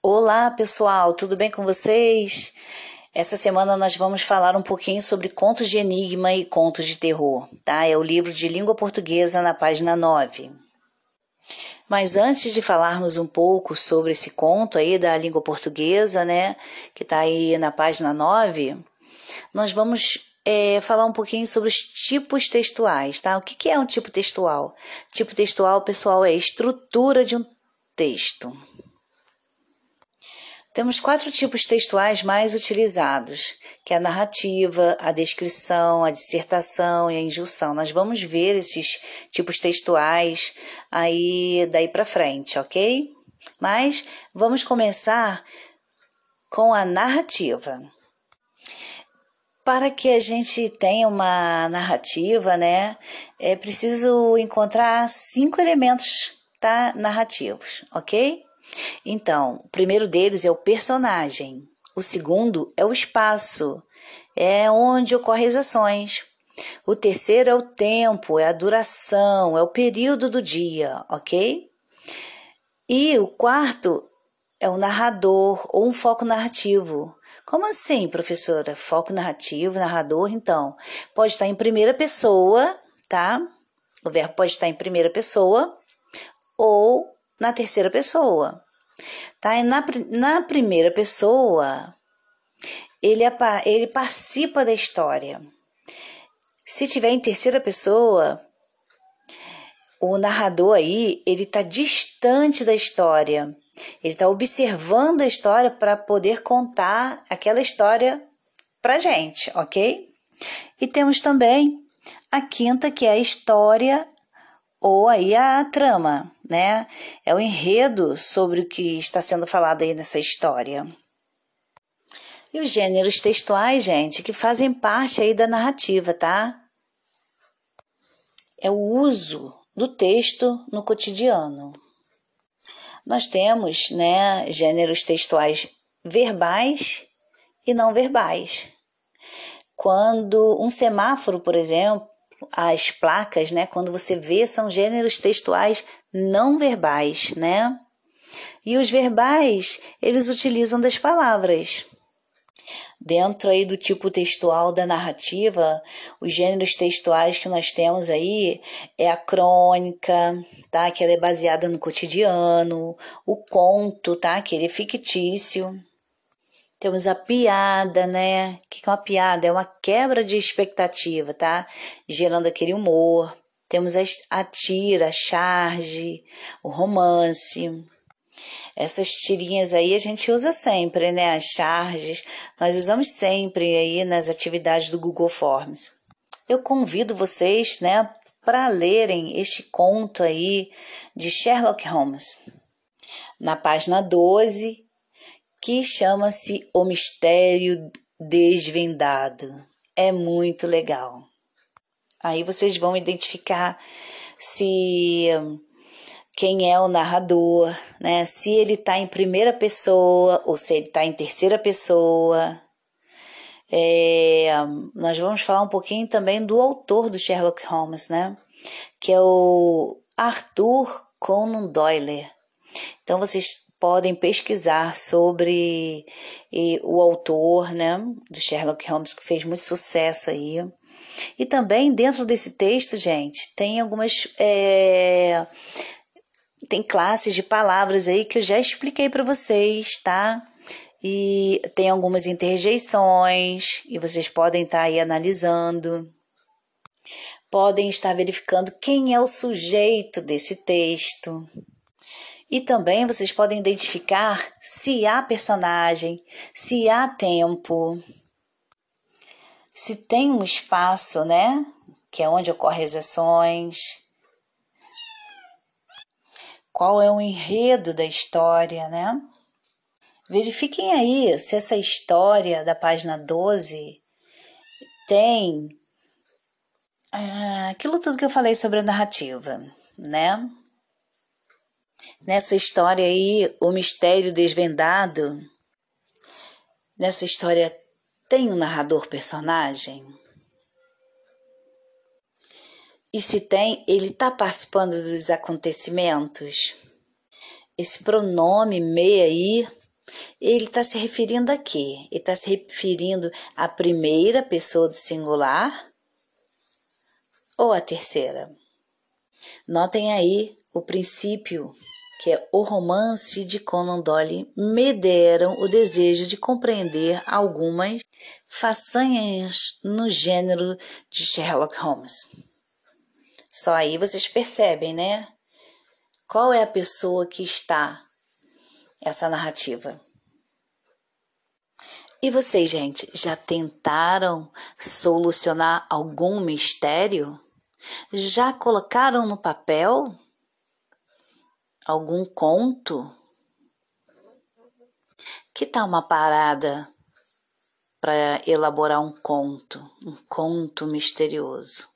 Olá, pessoal, tudo bem com vocês? Essa semana nós vamos falar um pouquinho sobre contos de enigma e contos de terror, tá? É o livro de língua portuguesa na página 9. Mas antes de falarmos um pouco sobre esse conto aí da língua portuguesa, né, que está aí na página 9, nós vamos é, falar um pouquinho sobre os tipos textuais, tá? O que, que é um tipo textual? Tipo textual, pessoal, é a estrutura de um texto. Temos quatro tipos textuais mais utilizados, que é a narrativa, a descrição, a dissertação e a injunção. Nós vamos ver esses tipos textuais aí daí para frente, ok? Mas vamos começar com a narrativa. Para que a gente tenha uma narrativa, né, é preciso encontrar cinco elementos tá, narrativos, ok? Então, o primeiro deles é o personagem, o segundo é o espaço, é onde ocorrem as ações. O terceiro é o tempo, é a duração, é o período do dia, ok? E o quarto é o narrador ou um foco narrativo. Como assim, professora? Foco narrativo, narrador, então, pode estar em primeira pessoa, tá? O verbo pode estar em primeira pessoa ou na terceira pessoa. Tá? E na, na primeira pessoa, ele, ele participa da história. Se tiver em terceira pessoa, o narrador aí, ele está distante da história. Ele está observando a história para poder contar aquela história para gente, ok? E temos também a quinta, que é a história ou aí a trama, né? É o enredo sobre o que está sendo falado aí nessa história. E os gêneros textuais, gente, que fazem parte aí da narrativa, tá? É o uso do texto no cotidiano. Nós temos, né, gêneros textuais verbais e não verbais. Quando um semáforo, por exemplo, as placas, né, quando você vê, são gêneros textuais não verbais, né? E os verbais, eles utilizam das palavras. Dentro aí do tipo textual da narrativa, os gêneros textuais que nós temos aí é a crônica, tá? Que ela é baseada no cotidiano, o conto, tá? Que ele é fictício. Temos a piada, né? O que é uma piada? É uma quebra de expectativa, tá? Gerando aquele humor. Temos a tira, a charge, o romance. Essas tirinhas aí a gente usa sempre, né? As charges, nós usamos sempre aí nas atividades do Google Forms. Eu convido vocês, né, para lerem este conto aí de Sherlock Holmes. Na página 12, que chama-se O Mistério Desvendado. É muito legal. Aí vocês vão identificar se quem é o narrador, né? Se ele está em primeira pessoa ou se ele está em terceira pessoa. É, nós vamos falar um pouquinho também do autor do Sherlock Holmes, né? Que é o Arthur Conan Doyle. Então vocês podem pesquisar sobre e, o autor, né, do Sherlock Holmes que fez muito sucesso aí. E também dentro desse texto, gente, tem algumas é, tem classes de palavras aí que eu já expliquei para vocês, tá? E tem algumas interjeições e vocês podem estar tá aí analisando. Podem estar verificando quem é o sujeito desse texto. E também vocês podem identificar se há personagem, se há tempo, se tem um espaço, né? Que é onde ocorrem as ações. Qual é o enredo da história, né? Verifiquem aí se essa história da página 12 tem ah, aquilo tudo que eu falei sobre a narrativa, né? Nessa história aí, o mistério desvendado, nessa história tem um narrador personagem? E se tem, ele está participando dos acontecimentos? Esse pronome me aí ele está se referindo a quê? Ele está se referindo à primeira pessoa do singular ou à terceira? Notem aí o princípio que é o romance de Conan Doyle, me deram o desejo de compreender algumas façanhas no gênero de Sherlock Holmes. Só aí vocês percebem, né? Qual é a pessoa que está essa narrativa? E vocês, gente, já tentaram solucionar algum mistério? Já colocaram no papel algum conto? Que tal uma parada para elaborar um conto, um conto misterioso?